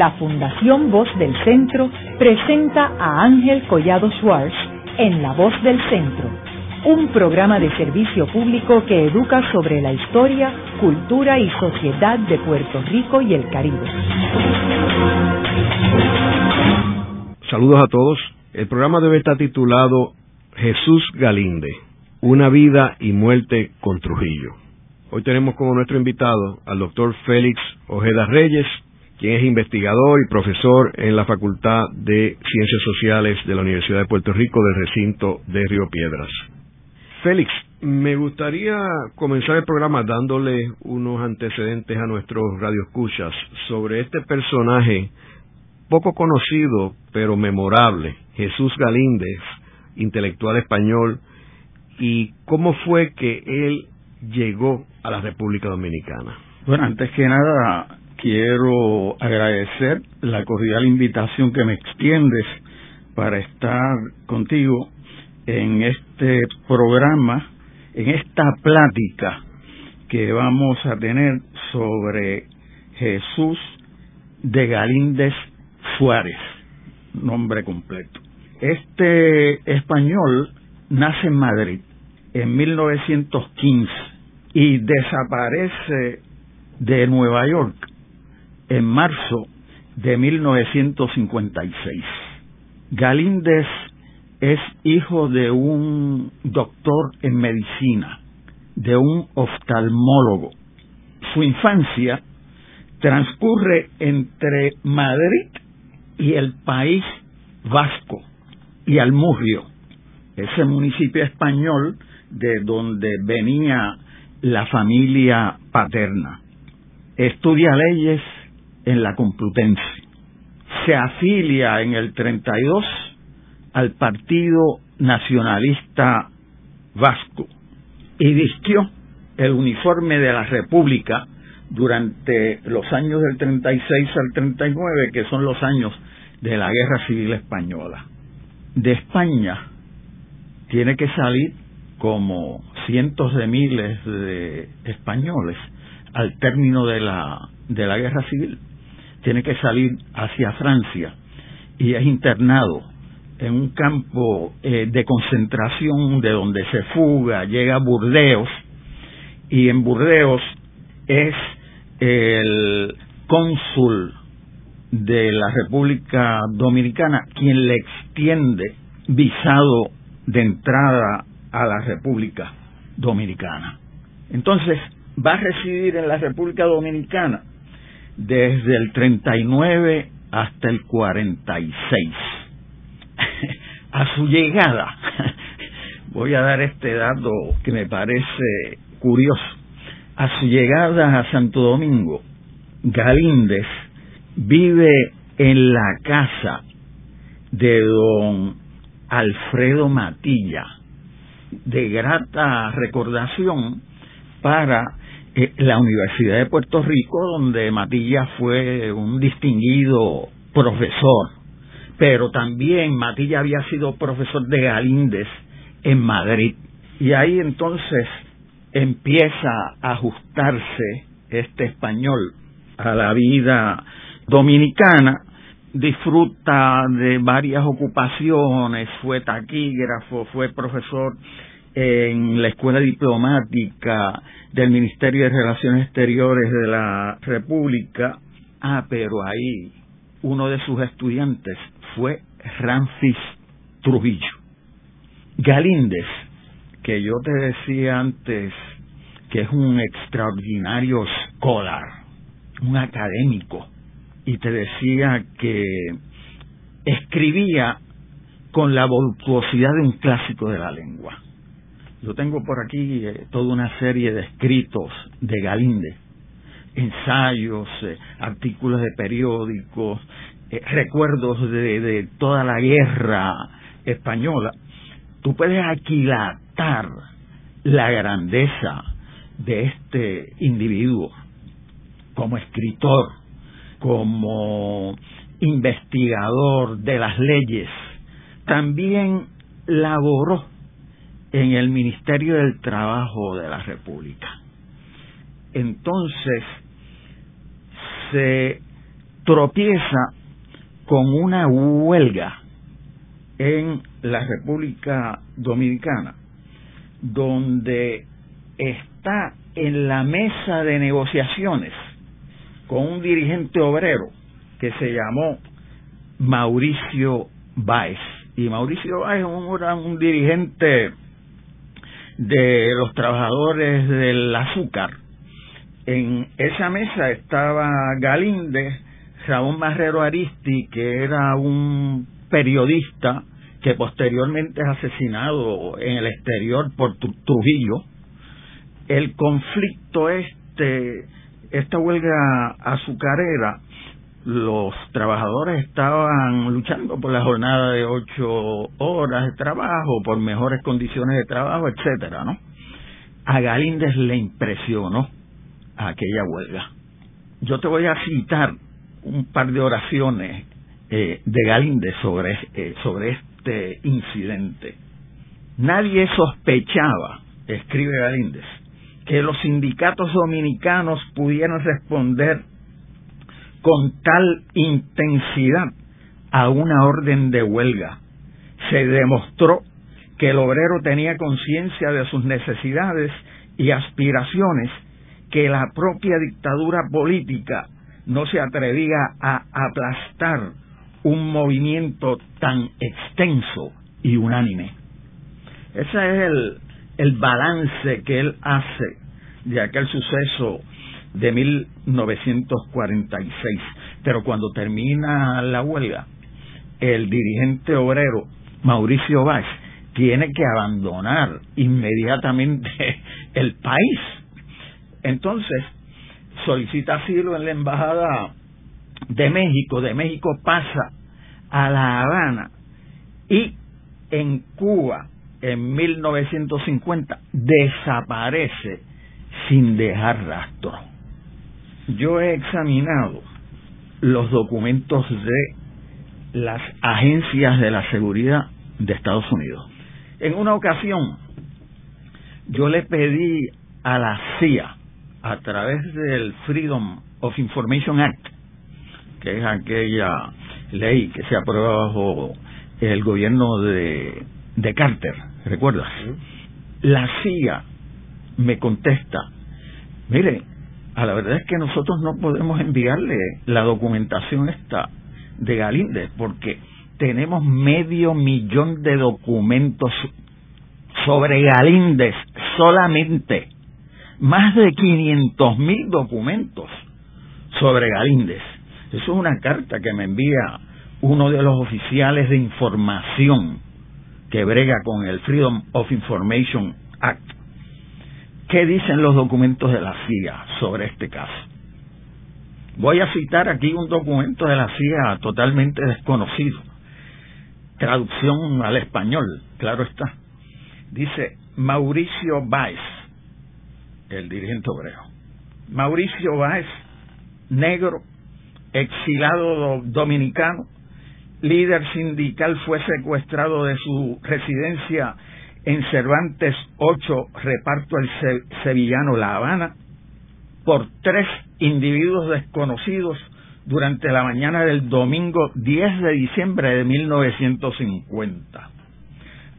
la Fundación Voz del Centro presenta a Ángel Collado Schwartz en La Voz del Centro, un programa de servicio público que educa sobre la historia, cultura y sociedad de Puerto Rico y el Caribe. Saludos a todos. El programa debe estar titulado Jesús Galinde, una vida y muerte con Trujillo. Hoy tenemos como nuestro invitado al doctor Félix Ojeda Reyes, quien es investigador y profesor en la Facultad de Ciencias Sociales de la Universidad de Puerto Rico del recinto de Río Piedras. Félix, me gustaría comenzar el programa dándole unos antecedentes a nuestros radioescuchas sobre este personaje poco conocido pero memorable, Jesús Galíndez, intelectual español, y cómo fue que él llegó a la República Dominicana. Bueno, antes que nada, quiero agradecer la cordial invitación que me extiendes para estar contigo en este programa, en esta plática que vamos a tener sobre Jesús de Galíndez Suárez, nombre completo. Este español nace en Madrid en 1915 y desaparece de Nueva York en marzo de 1956. Galíndez es hijo de un doctor en medicina, de un oftalmólogo. Su infancia transcurre entre Madrid y el país vasco y Almurrio, ese municipio español de donde venía la familia paterna. Estudia leyes en la Complutense. Se afilia en el 32 al Partido Nacionalista Vasco y vistió el uniforme de la República durante los años del 36 al 39, que son los años de la Guerra Civil Española. De España tiene que salir como cientos de miles de españoles al término de la, de la guerra civil. Tiene que salir hacia Francia y es internado en un campo eh, de concentración de donde se fuga, llega a Burdeos y en Burdeos es el cónsul de la República Dominicana quien le extiende visado de entrada a la República Dominicana. Entonces, va a residir en la República Dominicana desde el 39 hasta el 46. a su llegada, voy a dar este dato que me parece curioso, a su llegada a Santo Domingo, Galíndez vive en la casa de don Alfredo Matilla, de grata recordación para eh, la Universidad de Puerto Rico, donde Matilla fue un distinguido profesor, pero también Matilla había sido profesor de Galíndez en Madrid. Y ahí entonces empieza a ajustarse este español a la vida dominicana, disfruta de varias ocupaciones, fue taquígrafo, fue profesor en la Escuela Diplomática del Ministerio de Relaciones Exteriores de la República. Ah, pero ahí uno de sus estudiantes fue Ramfis Trujillo. Galíndez, que yo te decía antes que es un extraordinario scholar, un académico, y te decía que escribía con la voluptuosidad de un clásico de la lengua. Yo tengo por aquí eh, toda una serie de escritos de Galinde, ensayos, eh, artículos de periódicos, eh, recuerdos de, de toda la guerra española. Tú puedes aquilatar la grandeza de este individuo como escritor, como investigador de las leyes, también laboró en el Ministerio del Trabajo de la República. Entonces, se tropieza con una huelga en la República Dominicana, donde está en la mesa de negociaciones con un dirigente obrero que se llamó Mauricio Báez. Y Mauricio Báez era un dirigente de los trabajadores del azúcar. En esa mesa estaba Galíndez, Raúl Marrero Aristi, que era un periodista que posteriormente es asesinado en el exterior por Trujillo. El conflicto este, esta huelga azucarera, los trabajadores estaban luchando por la jornada de ocho horas de trabajo, por mejores condiciones de trabajo, etcétera, ¿no? A Galíndez le impresionó aquella huelga. Yo te voy a citar un par de oraciones eh, de Galíndez sobre, eh, sobre este incidente. Nadie sospechaba, escribe Galíndez, que los sindicatos dominicanos pudieran responder con tal intensidad a una orden de huelga. Se demostró que el obrero tenía conciencia de sus necesidades y aspiraciones que la propia dictadura política no se atrevía a aplastar un movimiento tan extenso y unánime. Ese es el, el balance que él hace de aquel suceso de 1946. Pero cuando termina la huelga, el dirigente obrero Mauricio Báez tiene que abandonar inmediatamente el país. Entonces, solicita asilo en la embajada de México, de México pasa a La Habana y en Cuba en 1950 desaparece sin dejar rastro. Yo he examinado los documentos de las agencias de la seguridad de Estados Unidos. En una ocasión, yo le pedí a la CIA, a través del Freedom of Information Act, que es aquella ley que se aprobó bajo el gobierno de, de Carter, ¿recuerdas? La CIA me contesta, mire, a la verdad es que nosotros no podemos enviarle la documentación esta de Galíndez porque tenemos medio millón de documentos sobre Galíndez solamente, más de 500 mil documentos sobre Galíndez. Eso es una carta que me envía uno de los oficiales de información que brega con el Freedom of Information Act ¿Qué dicen los documentos de la CIA sobre este caso? Voy a citar aquí un documento de la CIA totalmente desconocido. Traducción al español, claro está. Dice Mauricio Báez, el dirigente obrero. Mauricio Báez, negro, exilado dominicano, líder sindical, fue secuestrado de su residencia en Cervantes 8, reparto el sevillano La Habana, por tres individuos desconocidos durante la mañana del domingo 10 de diciembre de 1950.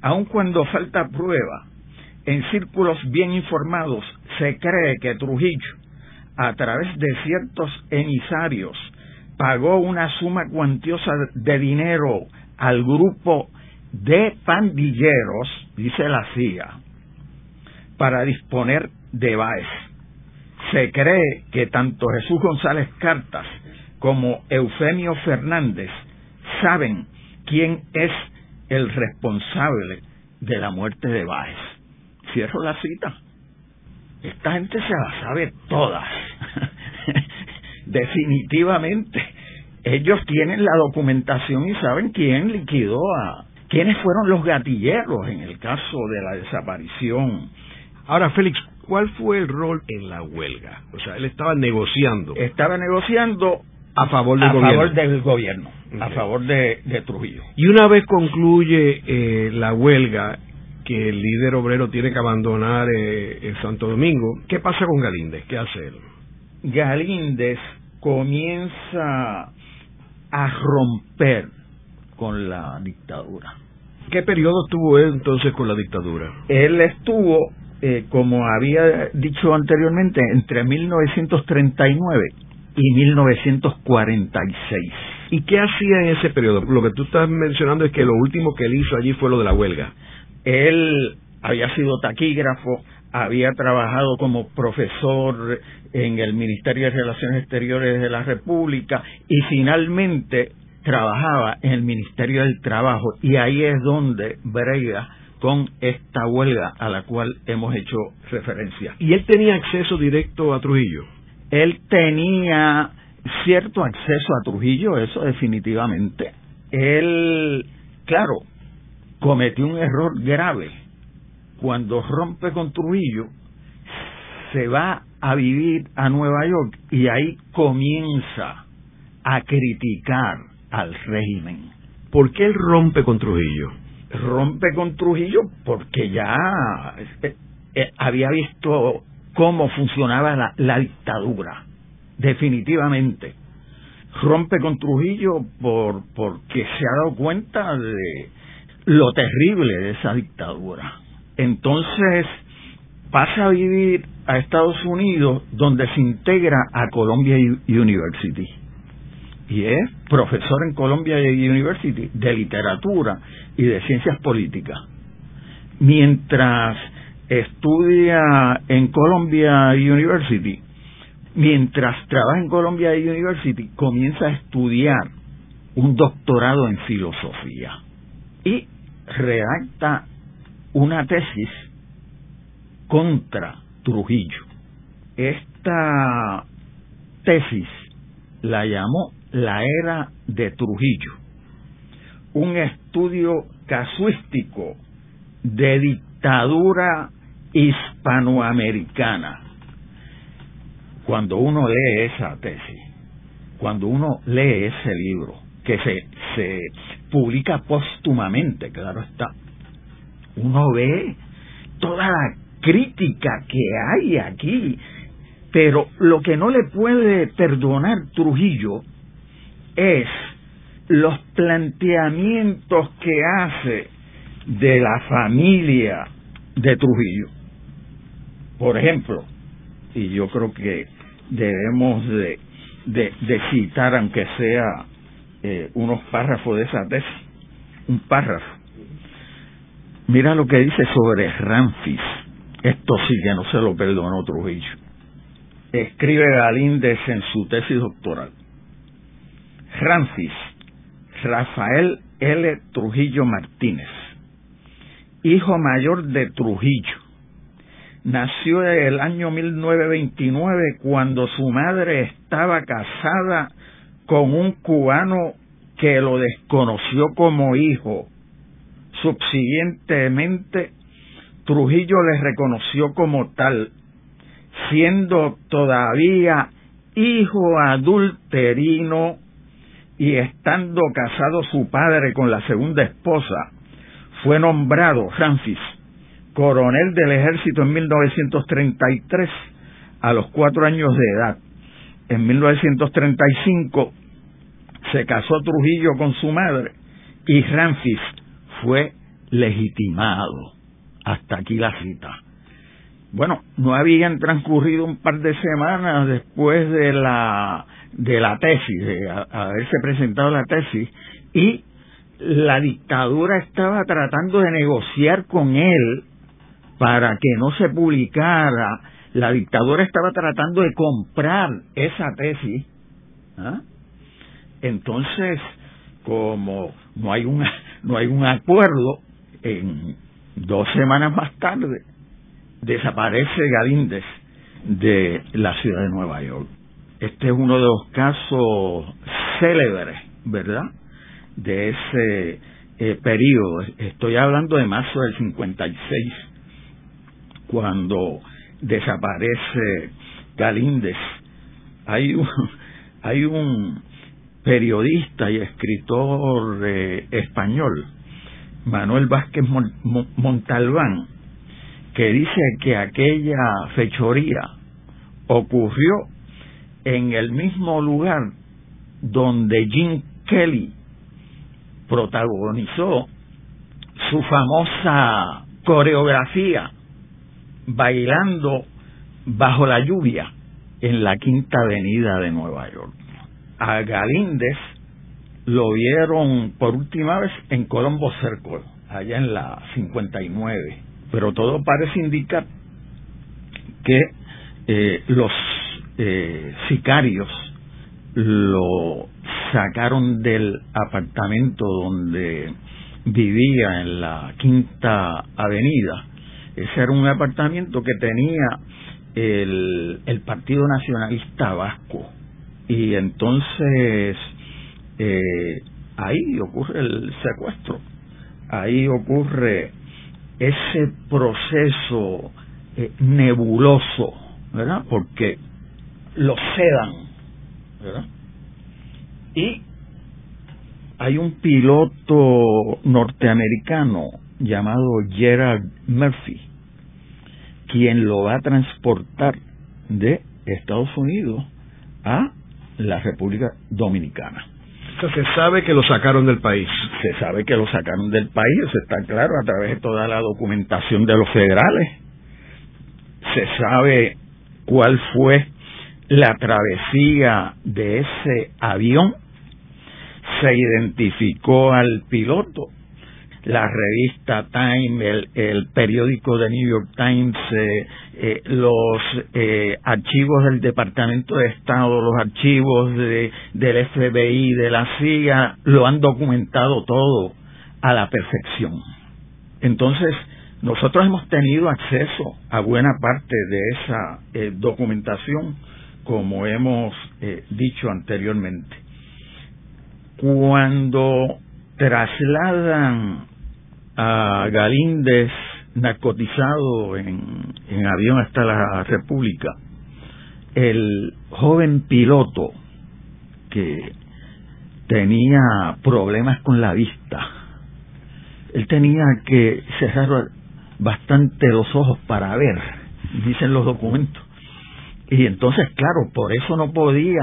Aun cuando falta prueba, en círculos bien informados se cree que Trujillo, a través de ciertos emisarios, pagó una suma cuantiosa de dinero al grupo de pandilleros, dice la CIA, para disponer de Baez. Se cree que tanto Jesús González Cartas como Eufemio Fernández saben quién es el responsable de la muerte de Baez. Cierro la cita. Esta gente se la sabe todas. Definitivamente. Ellos tienen la documentación y saben quién liquidó a, quiénes fueron los gatilleros en el caso de la desaparición. Ahora, Félix, ¿cuál fue el rol en la huelga? O sea, él estaba negociando. Estaba negociando a favor del a gobierno. Favor del gobierno A favor de, Trujillo. Y una vez concluye eh, la huelga, que el líder obrero tiene que abandonar eh, el Santo Domingo, ¿qué pasa con Galíndez? ¿Qué hace él? Galíndez comienza a romper con la dictadura. ¿Qué periodo estuvo él entonces con la dictadura? Él estuvo, eh, como había dicho anteriormente, entre 1939 y 1946. ¿Y qué hacía en ese periodo? Lo que tú estás mencionando es que lo último que él hizo allí fue lo de la huelga. Él había sido taquígrafo, había trabajado como profesor en el Ministerio de Relaciones Exteriores de la República y finalmente trabajaba en el Ministerio del Trabajo y ahí es donde brega con esta huelga a la cual hemos hecho referencia. ¿Y él tenía acceso directo a Trujillo? Él tenía cierto acceso a Trujillo, eso definitivamente. Él, claro, cometió un error grave. Cuando rompe con Trujillo, se va a vivir a Nueva York y ahí comienza a criticar al régimen. ¿Por qué él rompe con Trujillo? Rompe con Trujillo porque ya eh, había visto cómo funcionaba la, la dictadura, definitivamente. Rompe con Trujillo por porque se ha dado cuenta de lo terrible de esa dictadura. Entonces pasa a vivir a Estados Unidos donde se integra a Columbia University y es profesor en Columbia University de literatura y de ciencias políticas. Mientras estudia en Columbia University, mientras trabaja en Columbia University, comienza a estudiar un doctorado en filosofía y redacta una tesis contra Trujillo. Esta tesis la llamó la era de Trujillo, un estudio casuístico de dictadura hispanoamericana. Cuando uno lee esa tesis, cuando uno lee ese libro, que se, se publica póstumamente, claro está, uno ve toda la crítica que hay aquí, pero lo que no le puede perdonar Trujillo es los planteamientos que hace de la familia de Trujillo. Por ejemplo, y yo creo que debemos de, citar, aunque sea eh, unos párrafos de esa tesis, un párrafo. Mira lo que dice sobre Ramfis. Esto sí que no se lo perdonó Trujillo. Escribe Galíndez en su tesis doctoral. Francis Rafael L. Trujillo Martínez, hijo mayor de Trujillo. Nació el año 1929 cuando su madre estaba casada con un cubano que lo desconoció como hijo. Subsiguientemente, Trujillo le reconoció como tal, siendo todavía hijo adulterino y estando casado su padre con la segunda esposa, fue nombrado Francis coronel del ejército en 1933 a los cuatro años de edad. En 1935 se casó Trujillo con su madre y Francis fue legitimado. Hasta aquí la cita. Bueno, no habían transcurrido un par de semanas después de la de la tesis, de haberse presentado la tesis, y la dictadura estaba tratando de negociar con él para que no se publicara. La dictadura estaba tratando de comprar esa tesis. ¿ah? Entonces, como no hay un no hay un acuerdo, en dos semanas más tarde desaparece Galíndez de la ciudad de Nueva York. Este es uno de los casos célebres, ¿verdad? De ese eh, periodo. Estoy hablando de marzo del 56, cuando desaparece Galíndez. Hay un, hay un periodista y escritor eh, español, Manuel Vázquez Montalbán, que dice que aquella fechoría ocurrió en el mismo lugar donde Jim Kelly protagonizó su famosa coreografía bailando bajo la lluvia en la Quinta Avenida de Nueva York. A Galíndez lo vieron por última vez en Colombo Circle, allá en la 59. Pero todo parece indicar que eh, los eh, sicarios lo sacaron del apartamento donde vivía en la Quinta Avenida. Ese era un apartamento que tenía el, el Partido Nacionalista Vasco. Y entonces eh, ahí ocurre el secuestro, ahí ocurre ese proceso eh, nebuloso, ¿verdad? Porque lo sedan, ¿verdad? Y hay un piloto norteamericano llamado Gerard Murphy, quien lo va a transportar de Estados Unidos a la República Dominicana. se sabe que lo sacaron del país. Se sabe que lo sacaron del país, está claro a través de toda la documentación de los federales. Se sabe cuál fue la travesía de ese avión se identificó al piloto. La revista Time, el, periódico de New York Times, eh, eh, los eh, archivos del Departamento de Estado, los archivos de, del FBI, de la CIA, lo han documentado todo a la perfección. Entonces, nosotros hemos tenido acceso a buena parte de esa documentación, como hemos dicho anteriormente cuando trasladan a Galíndez narcotizado en, en avión hasta la República, el joven piloto que tenía problemas con la vista, él tenía que cerrar bastante los ojos para ver, dicen los documentos. Y entonces, claro, por eso no podía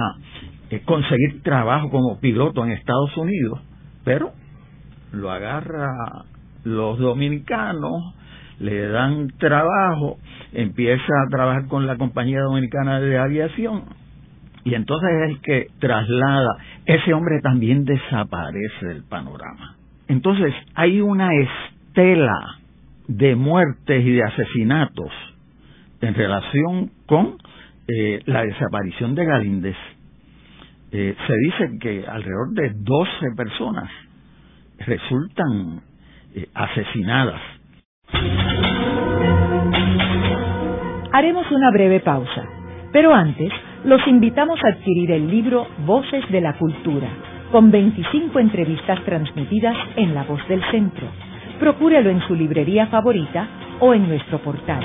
conseguir trabajo como piloto en Estados Unidos, pero lo agarra los dominicanos, le dan trabajo, empieza a trabajar con la compañía dominicana de aviación y entonces es el que traslada, ese hombre también desaparece del panorama. Entonces hay una estela de muertes y de asesinatos en relación con eh, la desaparición de Galíndez eh, se dice que alrededor de 12 personas resultan eh, asesinadas. Haremos una breve pausa, pero antes los invitamos a adquirir el libro Voces de la Cultura, con 25 entrevistas transmitidas en La Voz del Centro. Procúrelo en su librería favorita o en nuestro portal.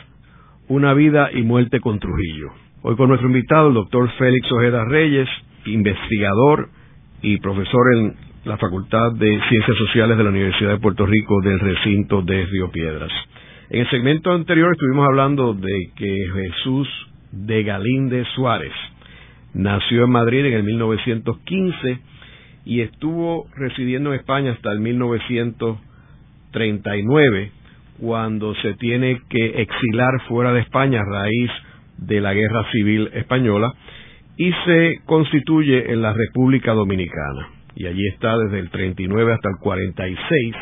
una vida y muerte con Trujillo. Hoy con nuestro invitado, el doctor Félix Ojeda Reyes, investigador y profesor en la Facultad de Ciencias Sociales de la Universidad de Puerto Rico del recinto de Río Piedras. En el segmento anterior estuvimos hablando de que Jesús de Galíndez Suárez nació en Madrid en el 1915 y estuvo residiendo en España hasta el 1939 cuando se tiene que exilar fuera de España a raíz de la Guerra Civil Española y se constituye en la República Dominicana. Y allí está desde el 39 hasta el 46,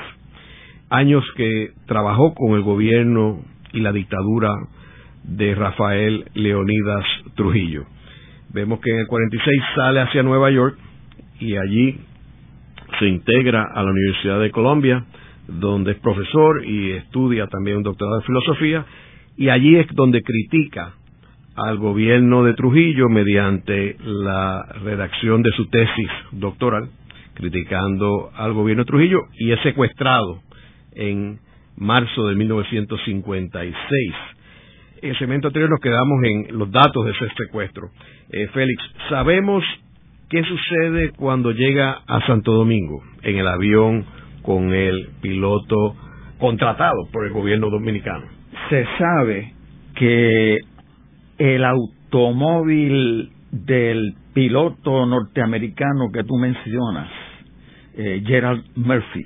años que trabajó con el gobierno y la dictadura de Rafael Leonidas Trujillo. Vemos que en el 46 sale hacia Nueva York y allí se integra a la Universidad de Colombia, donde es profesor y estudia también un doctorado de filosofía, y allí es donde critica al gobierno de Trujillo mediante la redacción de su tesis doctoral, criticando al gobierno de Trujillo, y es secuestrado en marzo de 1956. En el segmento anterior nos quedamos en los datos de ese secuestro. Eh, Félix, sabemos qué sucede cuando llega a Santo Domingo en el avión con el piloto contratado por el gobierno dominicano. Se sabe que el automóvil del piloto norteamericano que tú mencionas, eh, Gerald Murphy,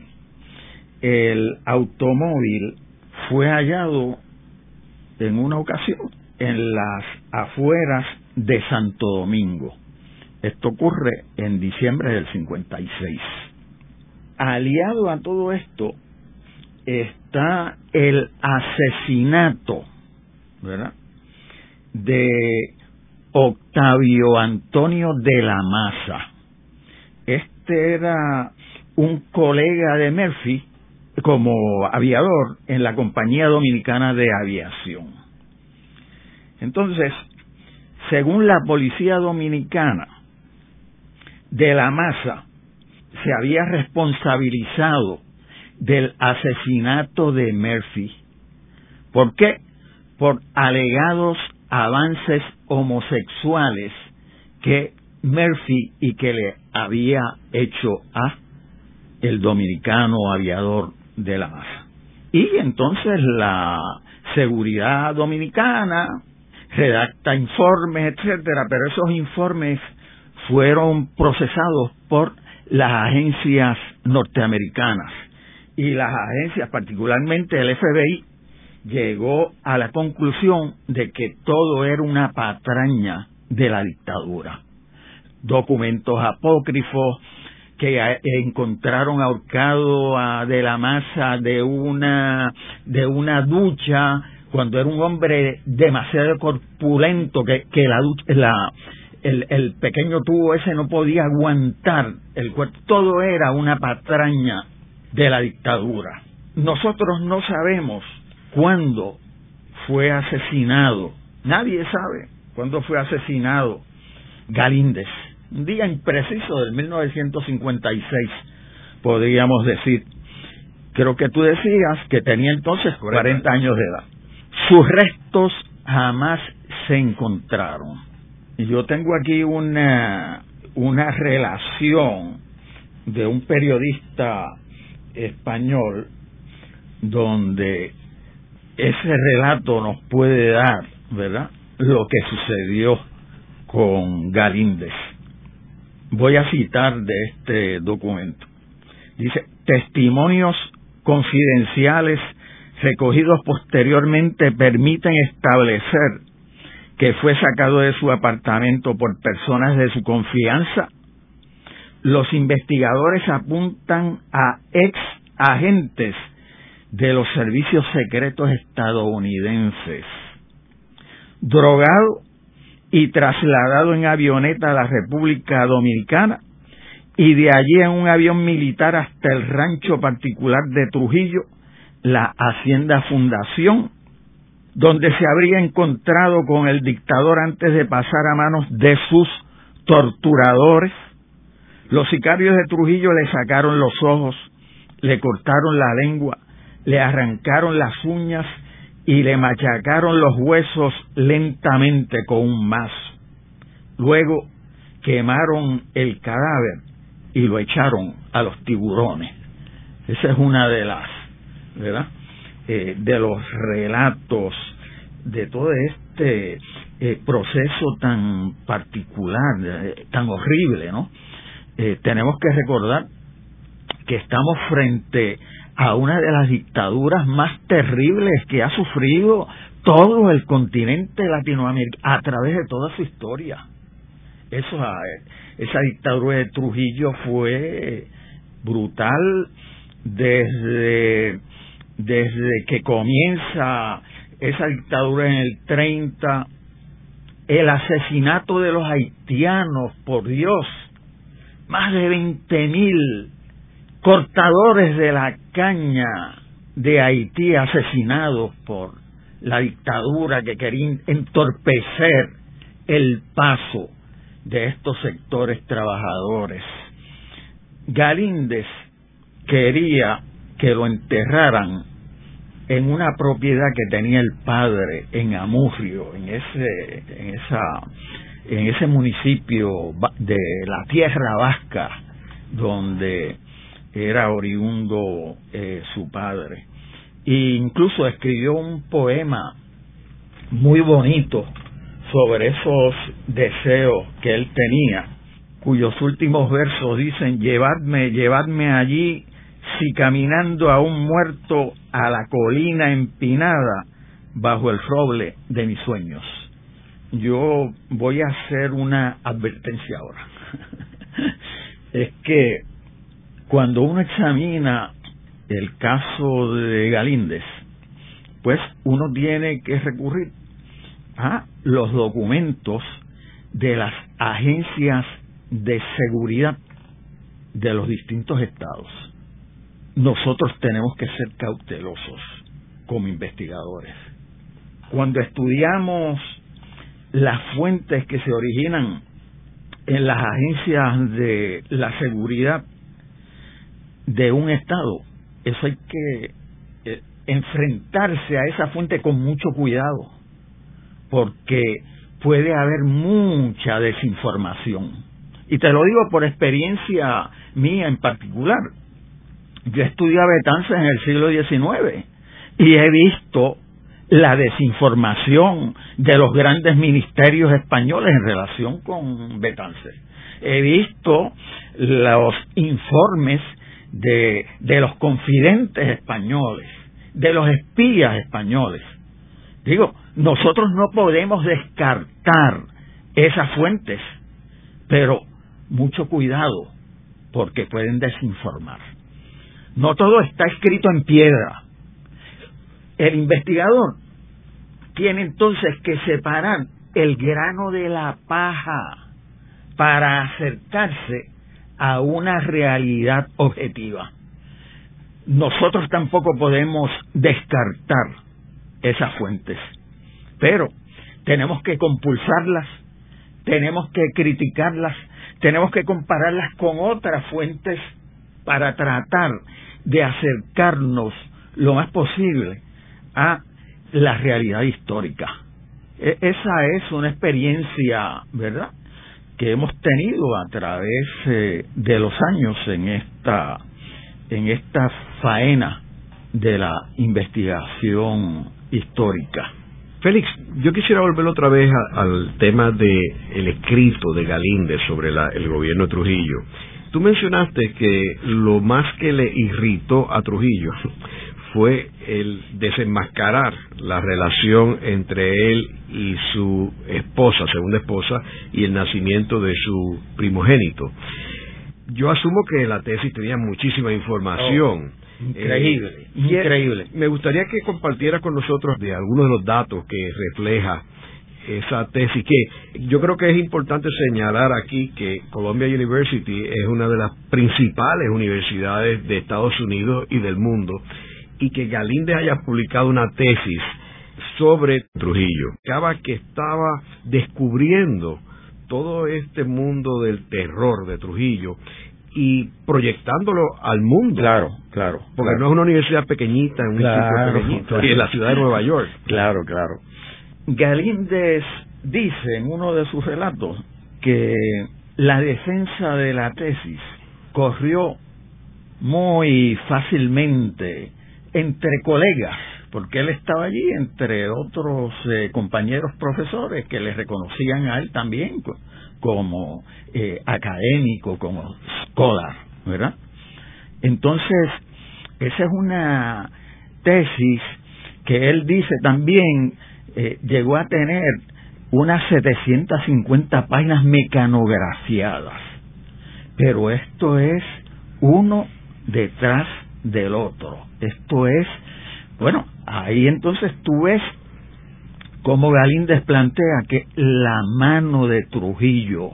el automóvil fue hallado en una ocasión en las afueras de Santo Domingo. Esto ocurre en diciembre del 56. Aliado a todo esto está el asesinato, ¿verdad? De Octavio Antonio de la Maza. Este era un colega de Murphy como aviador en la Compañía Dominicana de Aviación. Entonces, según la Policía Dominicana, de la masa se había responsabilizado del asesinato de Murphy. ¿Por qué? Por alegados avances homosexuales que Murphy y que le había hecho a el dominicano aviador de la masa. Y entonces la seguridad dominicana redacta informes, etcétera, pero esos informes fueron procesados por las agencias norteamericanas y las agencias, particularmente el FBI, llegó a la conclusión de que todo era una patraña de la dictadura. Documentos apócrifos, que encontraron ahorcado a de la masa de una de una ducha cuando era un hombre demasiado corpulento que, que la, la el, el pequeño tubo ese no podía aguantar el cuerpo todo era una patraña de la dictadura nosotros no sabemos cuándo fue asesinado nadie sabe cuándo fue asesinado Galíndez un día impreciso del 1956, podríamos decir. Creo que tú decías que tenía entonces 40 años de edad. Sus restos jamás se encontraron. Yo tengo aquí una, una relación de un periodista español donde ese relato nos puede dar, ¿verdad?, lo que sucedió con Galíndez. Voy a citar de este documento. Dice, testimonios confidenciales recogidos posteriormente permiten establecer que fue sacado de su apartamento por personas de su confianza. Los investigadores apuntan a ex agentes de los servicios secretos estadounidenses. Drogado y trasladado en avioneta a la República Dominicana y de allí en un avión militar hasta el rancho particular de Trujillo, la Hacienda Fundación, donde se habría encontrado con el dictador antes de pasar a manos de sus torturadores. Los sicarios de Trujillo le sacaron los ojos, le cortaron la lengua, le arrancaron las uñas y le machacaron los huesos lentamente con un mazo. Luego quemaron el cadáver y lo echaron a los tiburones. Esa es una de las, ¿verdad? Eh, de los relatos de todo este eh, proceso tan particular, eh, tan horrible, ¿no? tenemos que recordar que estamos frente a una de las dictaduras más terribles que ha sufrido todo el continente latinoamericano a través de toda su historia. Eso, ah, esa dictadura de Trujillo fue brutal desde, desde que comienza esa dictadura en el 30, el asesinato de los haitianos, por Dios, más de 20 mil cortadores de la caña de Haití asesinados por la dictadura que quería entorpecer el paso de estos sectores trabajadores. Galíndez quería que lo enterraran en una propiedad que tenía el padre en Amurrio, en ese, en esa, en ese municipio de la Tierra Vasca, donde era oriundo eh, su padre. E incluso escribió un poema muy bonito sobre esos deseos que él tenía, cuyos últimos versos dicen, llevadme, llevadme allí, si caminando a un muerto a la colina empinada, bajo el roble de mis sueños. Yo voy a hacer una advertencia ahora. es que cuando uno examina el caso de Galíndez, pues uno tiene que recurrir a los documentos de las agencias de seguridad de los distintos estados. Nosotros tenemos que ser cautelosos como investigadores. Cuando estudiamos las fuentes que se originan en las agencias de la seguridad de un estado, eso hay que eh, enfrentarse a esa fuente con mucho cuidado, porque puede haber mucha desinformación. Y te lo digo por experiencia mía en particular. Yo estudié a Betances en el siglo XIX y he visto la desinformación de los grandes ministerios españoles en relación con Betances. He visto los informes de, de los confidentes españoles, de los espías españoles. Digo, nosotros no podemos descartar esas fuentes, pero mucho cuidado, porque pueden desinformar. No todo está escrito en piedra. El investigador tiene entonces que separar el grano de la paja para acercarse a una realidad objetiva. Nosotros tampoco podemos descartar esas fuentes, pero tenemos que compulsarlas, tenemos que criticarlas, tenemos que compararlas con otras fuentes para tratar de acercarnos lo más posible a la realidad histórica. E, esa es una experiencia, ¿verdad? que hemos tenido a través eh, de los años en esta en esta faena de la investigación histórica. Félix, yo quisiera volver otra vez al tema de el escrito de Galíndez sobre el gobierno de Trujillo. Tú mencionaste que lo más que le irritó a Trujillo fue el desenmascarar la relación entre él y su esposa, segunda esposa, y el nacimiento de su primogénito. Yo asumo que la tesis tenía muchísima información. Oh, increíble, eh, increíble. Me gustaría que compartiera con nosotros de algunos de los datos que refleja esa tesis, que yo creo que es importante señalar aquí que Columbia University es una de las principales universidades de Estados Unidos y del mundo y que Galíndez haya publicado una tesis sobre Trujillo. Acaba que estaba descubriendo todo este mundo del terror de Trujillo y proyectándolo al mundo. Claro, claro. Porque no es una universidad pequeñita, en un claro, pequeñito, y en la ciudad de Nueva York. Claro, claro. Galíndez dice en uno de sus relatos que la defensa de la tesis corrió muy fácilmente entre colegas, porque él estaba allí entre otros eh, compañeros profesores que le reconocían a él también como eh, académico, como scholar, ¿verdad? Entonces, esa es una tesis que él dice también eh, llegó a tener unas 750 páginas mecanografiadas. Pero esto es uno detrás del otro. Esto es, bueno, ahí entonces tú ves cómo Galíndez plantea que la mano de Trujillo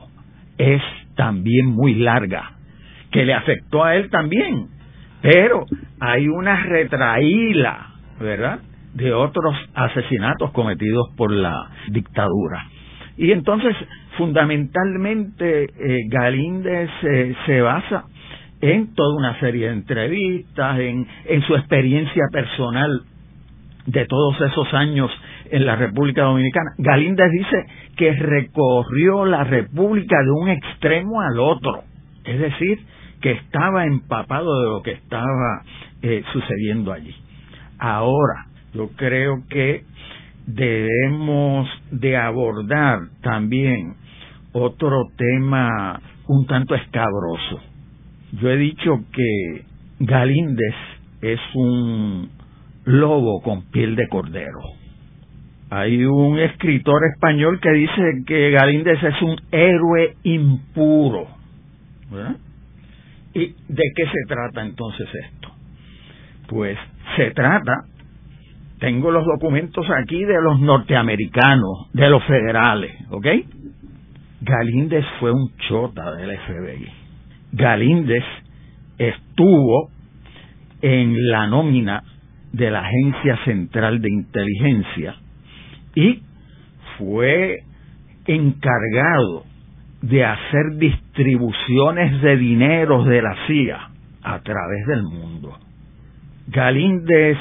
es también muy larga, que le afectó a él también Pero hay una retraíla, ¿verdad?, de otros asesinatos cometidos por la dictadura. Y entonces, fundamentalmente, eh, Galíndez eh, se basa en toda una serie de entrevistas, en, en su experiencia personal de todos esos años en la República Dominicana. Galíndez dice que recorrió la República de un extremo al otro, es decir, que estaba empapado de lo que estaba eh, sucediendo allí. Ahora, yo creo que debemos de abordar también otro tema un tanto escabroso. Yo he dicho que Galíndez es un lobo con piel de cordero. Hay un escritor español que dice que Galíndez es un héroe impuro. ¿Y de qué se trata entonces esto? Pues se trata, tengo los documentos aquí de los norteamericanos, de los federales, ¿ok? Galíndez fue un chota del FBI. Galíndez estuvo en la nómina de la Agencia Central de Inteligencia y fue encargado de hacer distribuciones de dineros de la CIA a través del mundo. Galíndez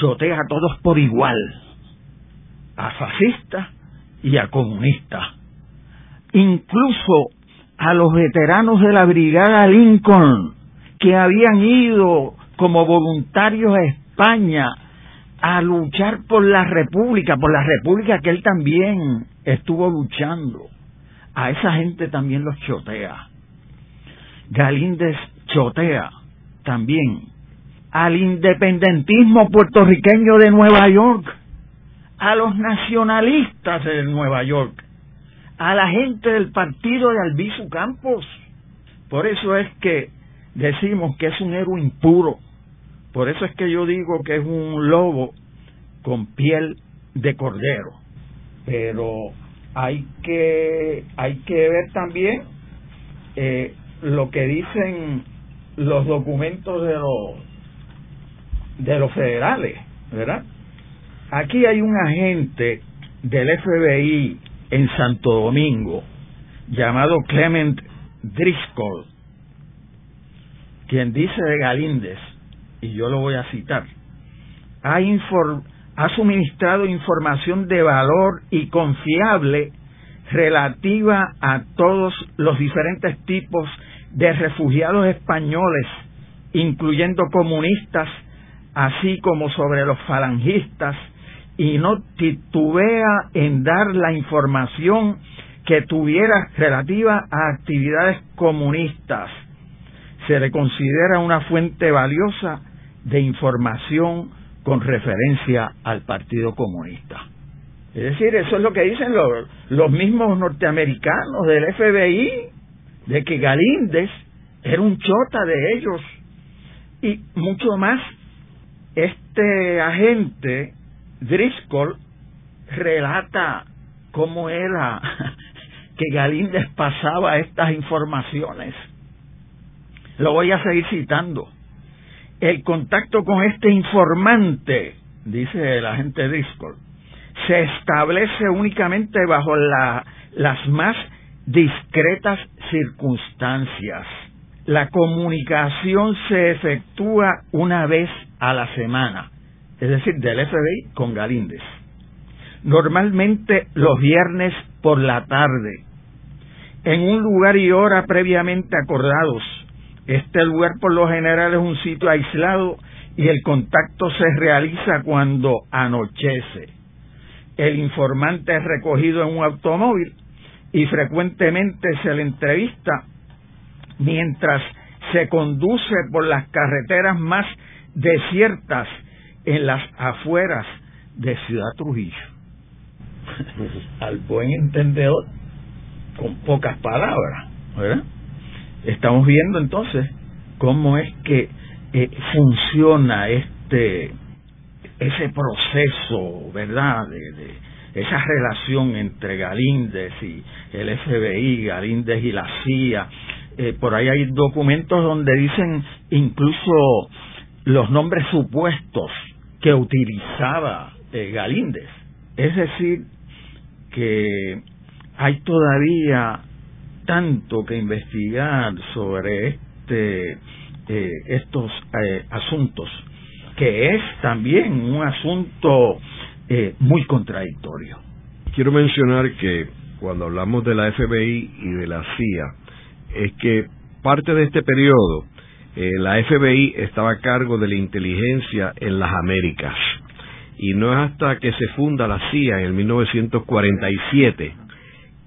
chotea a todos por igual, a fascistas y a comunistas, incluso a los veteranos de la Brigada Lincoln que habían ido como voluntarios a España a luchar por la República, por la República que él también estuvo luchando. A esa gente también los chotea. Galíndez chotea también al independentismo puertorriqueño de Nueva York, a los nacionalistas de Nueva York, a la gente del partido de Albizu Campos. Por eso es que decimos que es un héroe impuro. Por eso es que yo digo que es un lobo con piel de cordero. Pero hay que hay que ver también eh, lo que dicen los documentos de los de los federales, ¿verdad? Aquí hay un agente del FBI en Santo Domingo llamado Clement Driscoll quien dice de Galíndez, y yo lo voy a citar, ha, ha suministrado información de valor y confiable relativa a todos los diferentes tipos de refugiados españoles, incluyendo comunistas, así como sobre los falangistas, y no titubea en dar la información que tuviera relativa a actividades comunistas se le considera una fuente valiosa de información con referencia al Partido Comunista. Es decir, eso es lo que dicen los, mismos norteamericanos del FBI, de que Galíndez era un chota de ellos. Y mucho más, este agente, Driscoll, relata cómo era que Galíndez pasaba estas informaciones lo voy a seguir citando. El contacto con este informante, dice el agente Driscoll, se establece únicamente bajo la, las más discretas circunstancias. La comunicación se efectúa una vez a la semana, es decir, del FBI con Galíndez. Normalmente los viernes por la tarde, en un lugar y hora previamente acordados, este lugar por lo general es un sitio aislado y el contacto se realiza cuando anochece. El informante es recogido en un automóvil y frecuentemente se le entrevista mientras se conduce por las carreteras más desiertas en las afueras de Ciudad Trujillo. Al buen entendedor, con pocas palabras, ¿verdad? estamos viendo entonces cómo es que eh, funciona este ese proceso, ¿verdad? De, esa relación entre Galíndez y el FBI, Galíndez y la CIA, eh, por ahí hay documentos donde dicen incluso los nombres supuestos que utilizaba eh, Galíndez. Es decir, que hay todavía tanto que investigar sobre este, eh, estos asuntos, que es también un asunto muy contradictorio. Quiero mencionar que cuando hablamos de la FBI y de la CIA, es que parte de este periodo eh, la FBI estaba a cargo de la inteligencia en las Américas y no es hasta que se funda la CIA en el 1947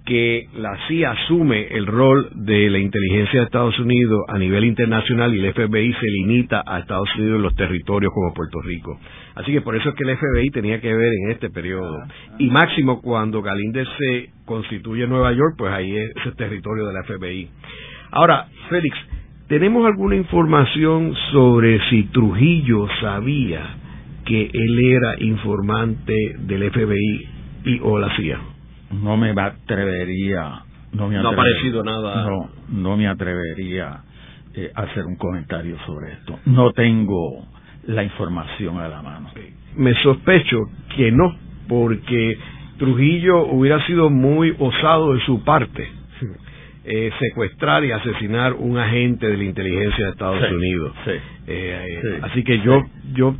que la CIA asume el rol de la inteligencia de Estados Unidos a nivel internacional y el FBI se limita a Estados Unidos en los territorios como Puerto Rico. Así que por eso es que el FBI tenía que ver en este periodo. Y máximo cuando Galíndez se constituye en Nueva York, pues ahí es ese territorio de la FBI. Ahora, Félix, ¿tenemos alguna información sobre si Trujillo sabía que él era informante del FBI y o la CIA? no me atrevería no me ha aparecido nada. No no me atrevería eh, a hacer un comentario sobre esto. No tengo la información a la mano. Me sospecho que no porque Trujillo hubiera sido muy osado de su parte eh, secuestrar y asesinar un agente de la inteligencia de Estados Unidos eh, así que yo yo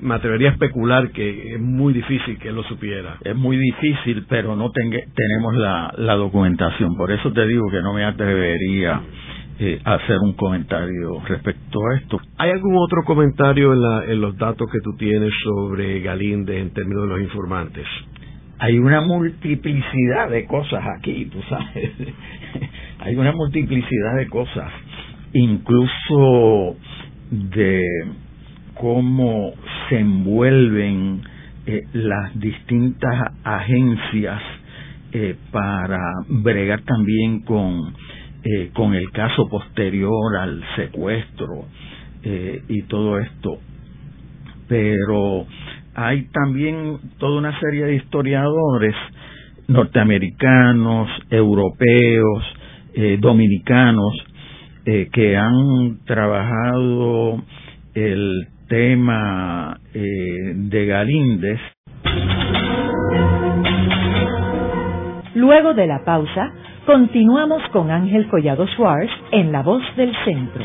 me, atrevería a especular que es muy difícil que él lo supiera. Es muy difícil, pero no tenemos la, documentación. Por eso te digo que no me atrevería eh, a hacer un comentario respecto a esto. ¿Hay algún otro comentario en, en los datos que tú tienes sobre Galíndez en términos de los informantes? Hay una multiplicidad de cosas aquí, tú sabes. Hay una multiplicidad de cosas, incluso de cómo se envuelven eh, las distintas agencias eh, para bregar también con, eh, con el caso posterior al secuestro y todo esto. Pero hay también toda una serie de historiadores norteamericanos, europeos, dominicanos, que han trabajado el tema eh, de Galíndez. Luego de la pausa, continuamos con Ángel Collado Schwartz en La Voz del Centro.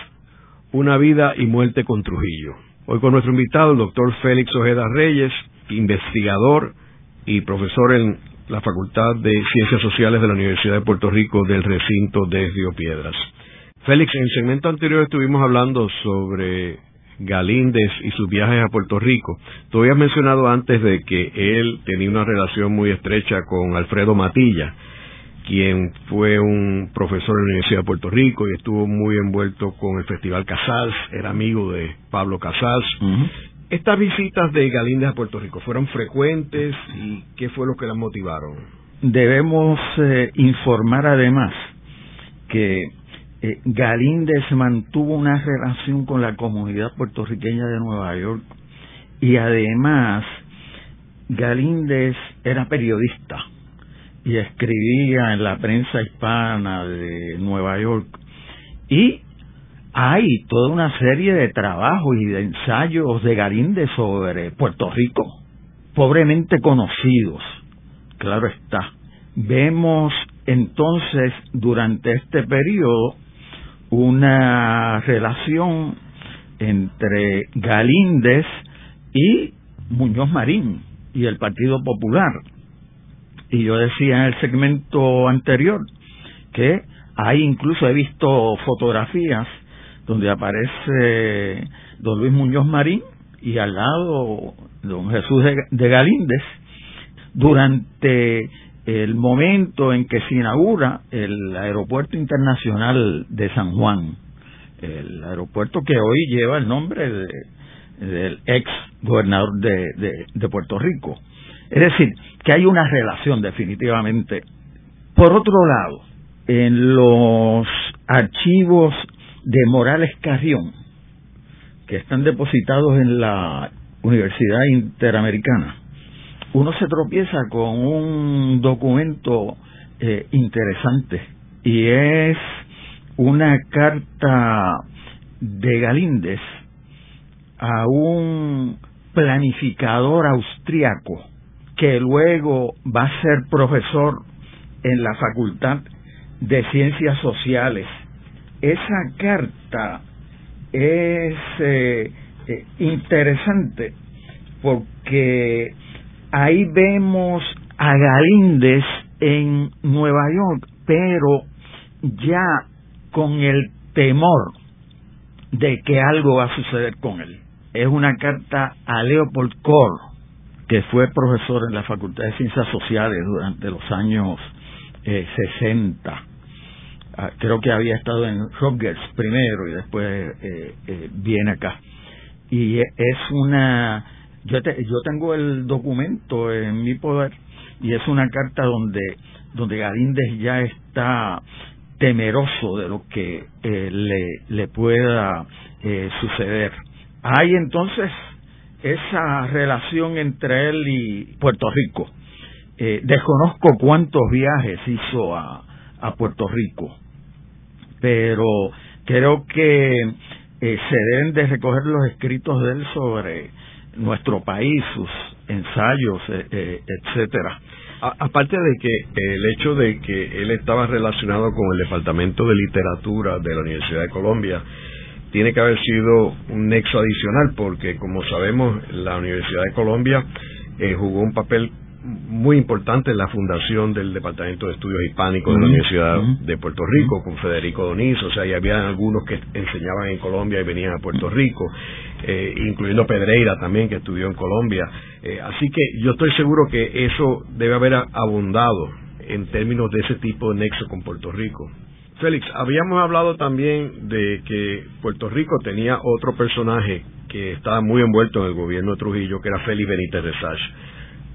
una vida y muerte con Trujillo. Hoy con nuestro invitado, el doctor Félix Ojeda Reyes, investigador y profesor en la Facultad de Ciencias Sociales de la Universidad de Puerto Rico del recinto de Río Piedras. Félix, en el segmento anterior estuvimos hablando sobre Galíndez y sus viajes a Puerto Rico. Tú habías mencionado antes de que él tenía una relación muy estrecha con Alfredo Matilla, quien fue un profesor en la Universidad de Puerto Rico y estuvo muy envuelto con el Festival Casals, era amigo de Pablo Casals, estas visitas de Galíndez a Puerto Rico fueron frecuentes y qué fue lo que las motivaron. Debemos eh, informar además que eh, Galíndez mantuvo una relación con la comunidad puertorriqueña de Nueva York y además Galíndez era periodista y escribía en la prensa hispana de Nueva York y hay toda una serie de trabajos y de ensayos de Galíndez sobre Puerto Rico, pobremente conocidos, claro está. Vemos entonces durante este periodo una relación entre Galíndez y Muñoz Marín y el Partido Popular. Y yo decía en el segmento anterior que hay incluso he visto fotografías donde aparece don Luis Muñoz Marín y al lado don Jesús de, Galíndez, durante el momento en que se inaugura el Aeropuerto Internacional de San Juan, el aeropuerto que hoy lleva el nombre del ex gobernador de Puerto Rico. Es decir, que hay una relación definitivamente. Por otro lado, en los archivos de Morales Carrión, que están depositados en la Universidad Interamericana, uno se tropieza con un documento eh, interesante y es una carta de Galíndez a un planificador austriaco que luego va a ser profesor en la Facultad de Ciencias Sociales. Esa carta es eh, eh, interesante porque ahí vemos a Galíndez en Nueva York, pero ya con el temor de que algo va a suceder con él. Es una carta a Leopold Kohr, que fue profesor en la Facultad de Ciencias Sociales durante los años 60. Ah, creo que había estado en Rutgers primero y después eh, eh, viene acá. Y es una. Yo, yo tengo el documento en mi poder y es una carta donde, donde Galíndez ya está temeroso de lo que eh, le, le pueda suceder. Hay entonces esa relación entre él y Puerto Rico eh, desconozco cuántos viajes hizo a, a Puerto Rico, pero creo que eh, se deben de recoger los escritos de él sobre nuestro país, sus ensayos, eh, etcétera. aparte de que el hecho de que él estaba relacionado con el Departamento de Literatura de la Universidad de Colombia, tiene que haber sido un nexo adicional, porque como sabemos, la Universidad de Colombia jugó un papel muy importante la fundación del Departamento de Estudios Hispánicos de la Universidad de Puerto Rico con Federico Donizo, o sea, y había algunos que enseñaban en Colombia y venían a Puerto Rico, eh, incluyendo Pedreira también que estudió en Colombia. Eh, así que yo estoy seguro que eso debe haber abundado en términos de ese tipo de nexo con Puerto Rico. Félix, habíamos hablado también de que Puerto Rico tenía otro personaje que estaba muy envuelto en el gobierno de Trujillo, que era Félix Benítez Resach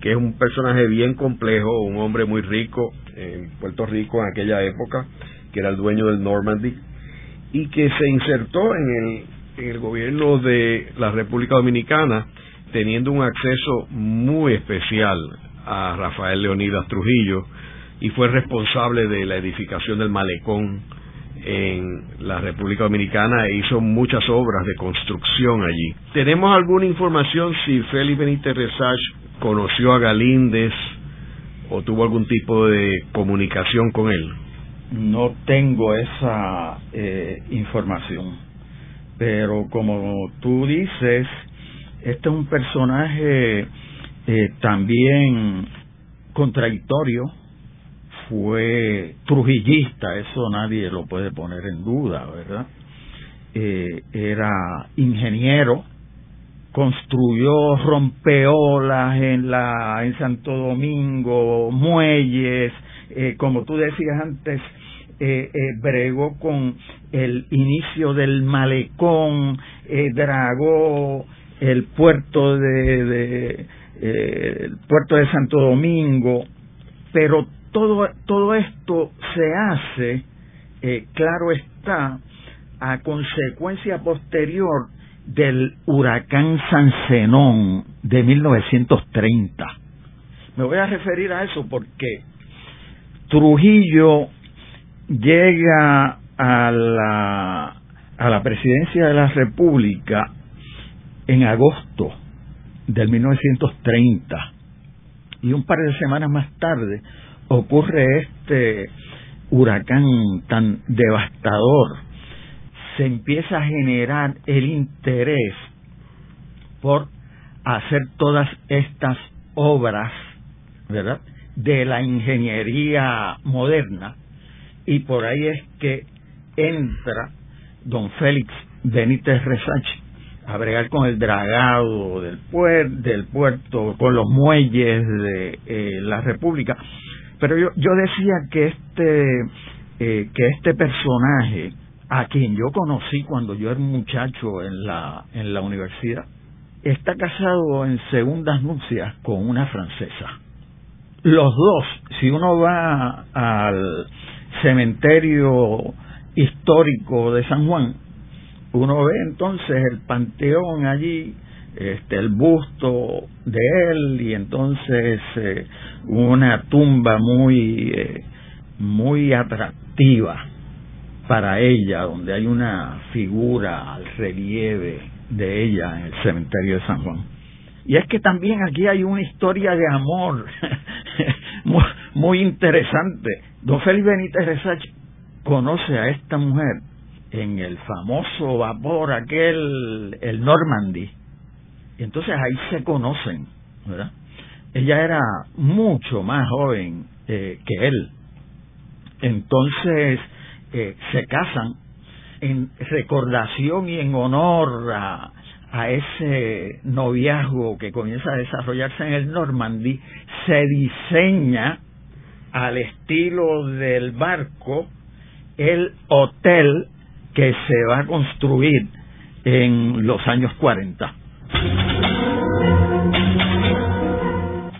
que es un personaje bien complejo, un hombre muy rico en Puerto Rico en aquella época, que era el dueño del Normandy, y que se insertó en el, en el gobierno de la República Dominicana, teniendo un acceso muy especial a Rafael Leonidas Trujillo, y fue responsable de la edificación del malecón en la República Dominicana e hizo muchas obras de construcción allí. ¿Tenemos alguna información si Félix Benítez Resach conoció a Galíndez o tuvo algún tipo de comunicación con él? No tengo esa eh, información, pero como tú dices, este es un personaje eh, también contradictorio, fue trujillista, eso nadie lo puede poner en duda, ¿verdad? Eh, era ingeniero, construyó rompeolas en la en Santo Domingo, muelles, eh, como tú decías antes, eh, bregó con el inicio del malecón, dragó el puerto de el puerto de Santo Domingo, pero todo todo esto se hace, claro está, a consecuencia posterior del huracán San Zenón de 1930. Me voy a referir a eso porque Trujillo llega a la, a la presidencia de la República en agosto del 1930 y un par de semanas más tarde ocurre este huracán tan devastador se empieza a generar el interés por hacer todas estas obras, ¿verdad? De la ingeniería moderna y por ahí es que entra don Félix Benítez Resach a bregar con el dragado del, del puerto, con los muelles de eh, la República. Pero yo, yo decía que este, eh, que este personaje, a quien yo conocí cuando yo era muchacho en la, en la universidad, está casado en segundas nupcias con una francesa. Los dos, si uno va al cementerio histórico de San Juan, uno ve entonces el panteón allí, este, el busto de él y entonces eh, una tumba muy, eh, muy atractiva para ella, donde hay una figura al relieve de ella en el cementerio de San Juan. Y es que también aquí hay una historia de amor muy, interesante. Don Félix Benítez Resach conoce a esta mujer en el famoso vapor aquel, el Normandy. Y entonces ahí se conocen, ¿verdad? Ella era mucho más joven eh, que él. Entonces eh, se casan en recordación y en honor a, a ese noviazgo que comienza a desarrollarse en el Normandy, se diseña al estilo del barco el hotel que se va a construir en los años 40.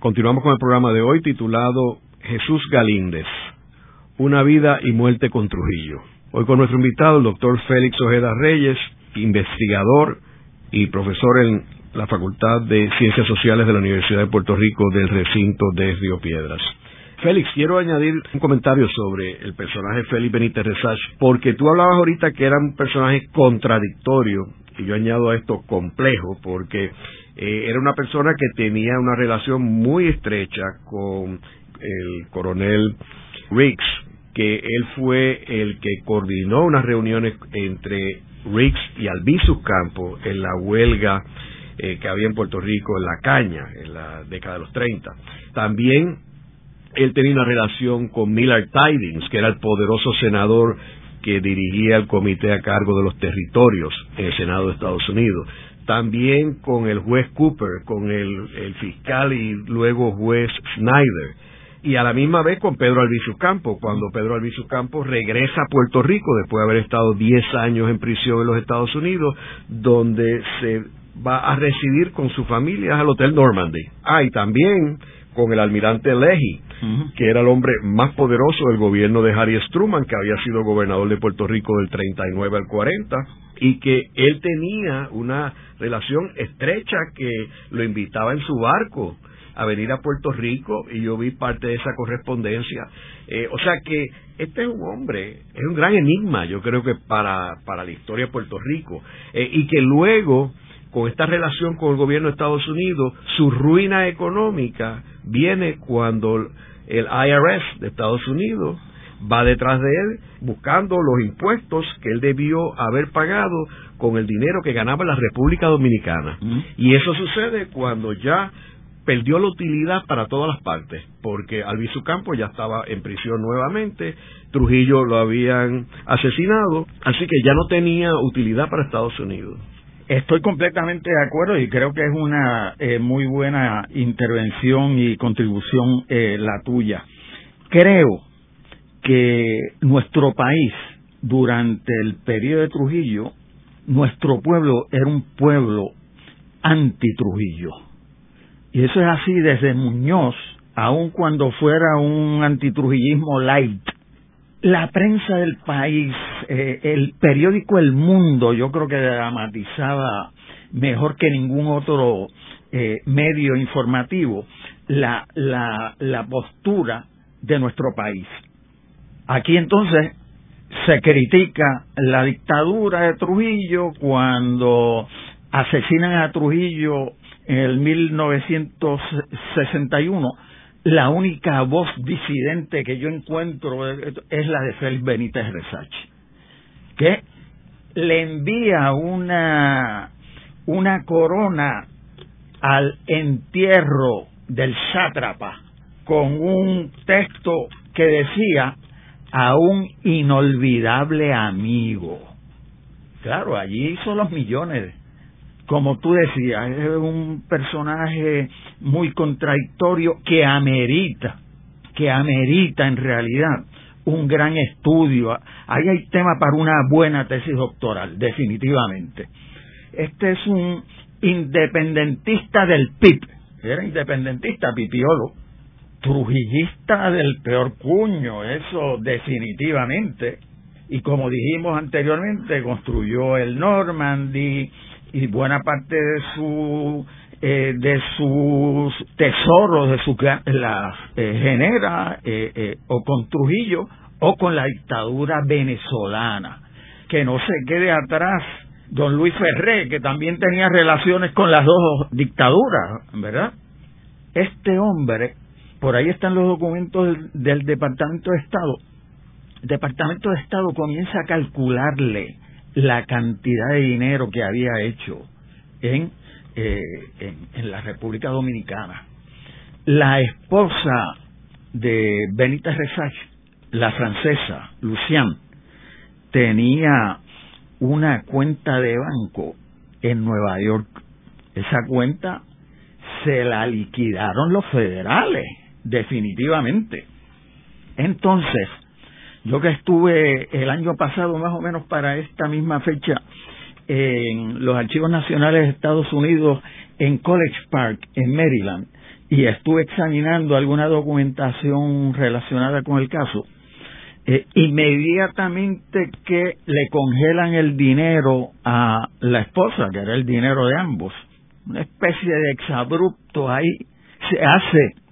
Continuamos con el programa de hoy titulado Jesús Galíndez, una vida y muerte con Trujillo. Hoy con nuestro invitado, el doctor Félix Ojeda Reyes, investigador y profesor en la Facultad de Ciencias Sociales de la Universidad de Puerto Rico del recinto de Río Piedras. Félix, quiero añadir un comentario sobre el personaje Félix Benítez Resach, porque tú hablabas ahorita que era un personaje contradictorio, y yo añado a esto complejo, porque eh, era una persona que tenía una relación muy estrecha con el coronel Riggs, que él fue el que coordinó unas reuniones entre Riggs y Albizu Campo en la huelga eh, que había en Puerto Rico en la caña en la década de los 30. También él tenía una relación con Millard Tidings, que era el poderoso senador que dirigía el comité a cargo de los territorios en el Senado de Estados Unidos. También con el juez Cooper, con el, fiscal y luego juez Snyder y a la misma vez con Pedro Albizu Campos, cuando Pedro Albizu Campos regresa a Puerto Rico después de haber estado 10 años en prisión en los Estados Unidos, donde se va a residir con su familia al Hotel Normandy. Ah, y también con el almirante Leahy, que era el hombre más poderoso del gobierno de Harry Truman, que había sido gobernador de Puerto Rico del 39 al 40, y que él tenía una relación estrecha que lo invitaba en su barco a venir a Puerto Rico y yo vi parte de esa correspondencia. Eh, o sea que este es un hombre, es un gran enigma, yo creo que para, para la historia de Puerto Rico, eh, y que luego con esta relación con el gobierno de Estados Unidos, su ruina económica viene cuando el IRS de Estados Unidos va detrás de él buscando los impuestos que él debió haber pagado con el dinero que ganaba la República Dominicana. Y eso sucede cuando ya perdió la utilidad para todas las partes, porque Albizu Campos ya estaba en prisión nuevamente, Trujillo lo habían asesinado, así que ya no tenía utilidad para Estados Unidos. Estoy completamente de acuerdo y creo que es una eh, muy buena intervención y contribución eh, la tuya. Creo que nuestro país, durante el periodo de Trujillo, nuestro pueblo era un pueblo anti-Trujillo. Y eso es así desde Muñoz, aun cuando fuera un antitrujillismo light, la prensa del país, eh, el periódico El Mundo, yo creo que dramatizaba mejor que ningún otro eh, medio informativo la, la, la postura de nuestro país. Aquí entonces se critica la dictadura de Trujillo cuando asesinan a Trujillo en el 1961, la única voz disidente que yo encuentro es la de Félix Benítez Resache, que le envía una, una corona al entierro del sátrapa con un texto que decía a un inolvidable amigo. Claro, allí hizo los millones como tú decías, es un personaje muy contradictorio que amerita, que amerita en realidad un gran estudio. Ahí hay tema para una buena tesis doctoral, definitivamente. Este es un independentista del PIB, era independentista, pipiolo, trujillista del peor cuño, eso definitivamente. Y como dijimos anteriormente, construyó el Normandy, y buena parte de su eh, de sus tesoros de su la eh, genera eh, o con Trujillo o con la dictadura venezolana que no se quede atrás don Luis Ferré que también tenía relaciones con las dos dictaduras verdad este hombre por ahí están los documentos del, Departamento de Estado el Departamento de Estado comienza a calcularle la cantidad de dinero que había hecho en, eh, en, la República Dominicana. La esposa de Benita Resach, la francesa, Lucian, tenía una cuenta de banco en Nueva York. Esa cuenta se la liquidaron los federales, definitivamente. Entonces, yo que estuve el año pasado más o menos para esta misma fecha en los archivos nacionales de Estados Unidos en College Park, en Maryland, y estuve examinando alguna documentación relacionada con el caso, eh, inmediatamente que le congelan el dinero a la esposa, que era el dinero de ambos, una especie de exabrupto ahí, se hace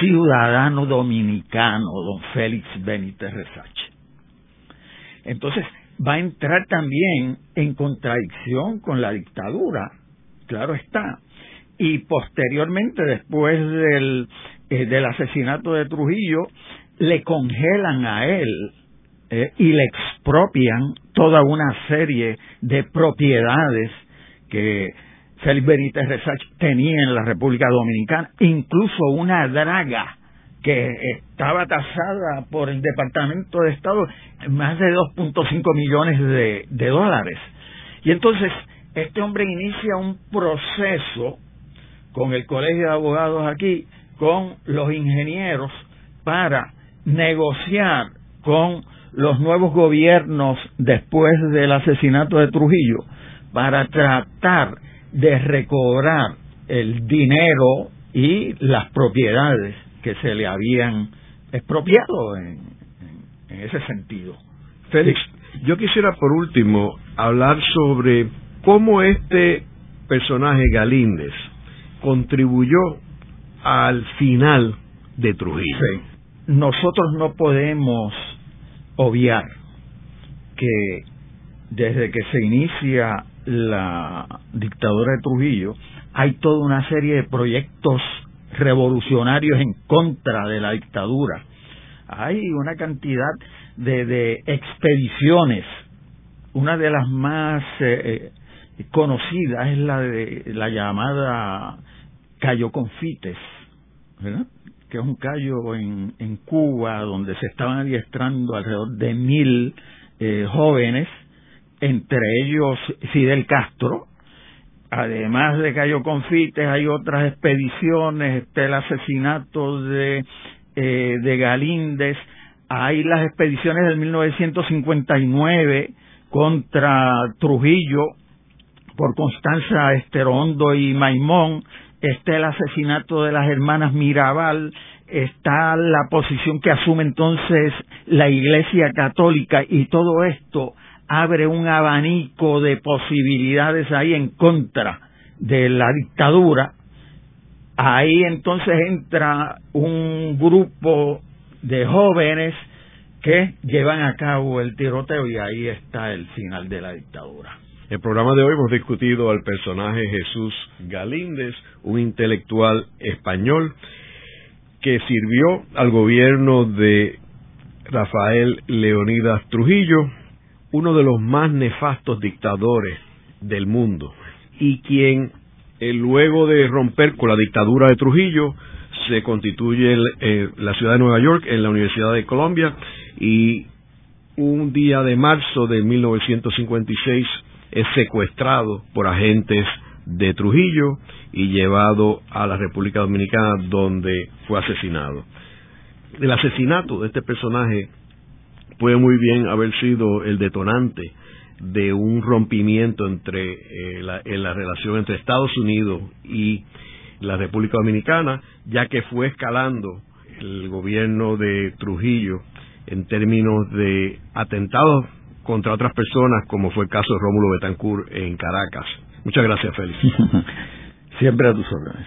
ciudadano dominicano, don Félix Benítez Resache. Entonces, va a entrar también en contradicción con la dictadura, claro está. Y posteriormente, después del, eh, del asesinato de Trujillo, le congelan a él eh, y le expropian toda una serie de propiedades que Félix Benítez Resach tenía en la República Dominicana, incluso una draga que estaba tasada por el Departamento de Estado más de 2.5 millones de dólares. Y entonces este hombre inicia un proceso con el Colegio de Abogados aquí, con los ingenieros, para negociar con los nuevos gobiernos después del asesinato de Trujillo, para tratar de recobrar el dinero y las propiedades que se le habían expropiado en, ese sentido. Félix, yo quisiera por último hablar sobre cómo este personaje Galíndez contribuyó al final de Trujillo. Nosotros no podemos obviar que desde que se inicia la dictadura de Trujillo, hay toda una serie de proyectos revolucionarios en contra de la dictadura. Hay una cantidad de, expediciones. Una de las más eh, eh, conocidas es la de la llamada Cayo Confites, que es un callo en, en Cuba donde se estaban adiestrando alrededor de mil eh, jóvenes entre ellos Fidel Castro. Además de Cayo Confites, hay otras expediciones, está el asesinato de, eh, de Galíndez, hay las expediciones del 1959 contra Trujillo por Constanza Esterondo y Maimón, está el asesinato de las hermanas Mirabal, está la posición que asume entonces la Iglesia Católica. Y todo esto abre un abanico de posibilidades ahí en contra de la dictadura. Ahí entonces entra un grupo de jóvenes que llevan a cabo el tiroteo y ahí está el final de la dictadura. El programa de hoy hemos discutido al personaje Jesús Galíndez, un intelectual español que sirvió al gobierno de Rafael Leonidas Trujillo, uno de los más nefastos dictadores del mundo, y quien eh, luego de romper con la dictadura de Trujillo se constituye en eh, la ciudad de Nueva York, en la Universidad de Colombia, y un día de marzo de 1956 es secuestrado por agentes de Trujillo y llevado a la República Dominicana donde fue asesinado. El asesinato de este personaje puede muy bien haber sido el detonante de un rompimiento entre eh, la, en la relación entre Estados Unidos y la República Dominicana, ya que fue escalando el gobierno de Trujillo en términos de atentados contra otras personas, como fue el caso de Rómulo Betancourt en Caracas. Muchas gracias, Félix. Siempre a tus órdenes.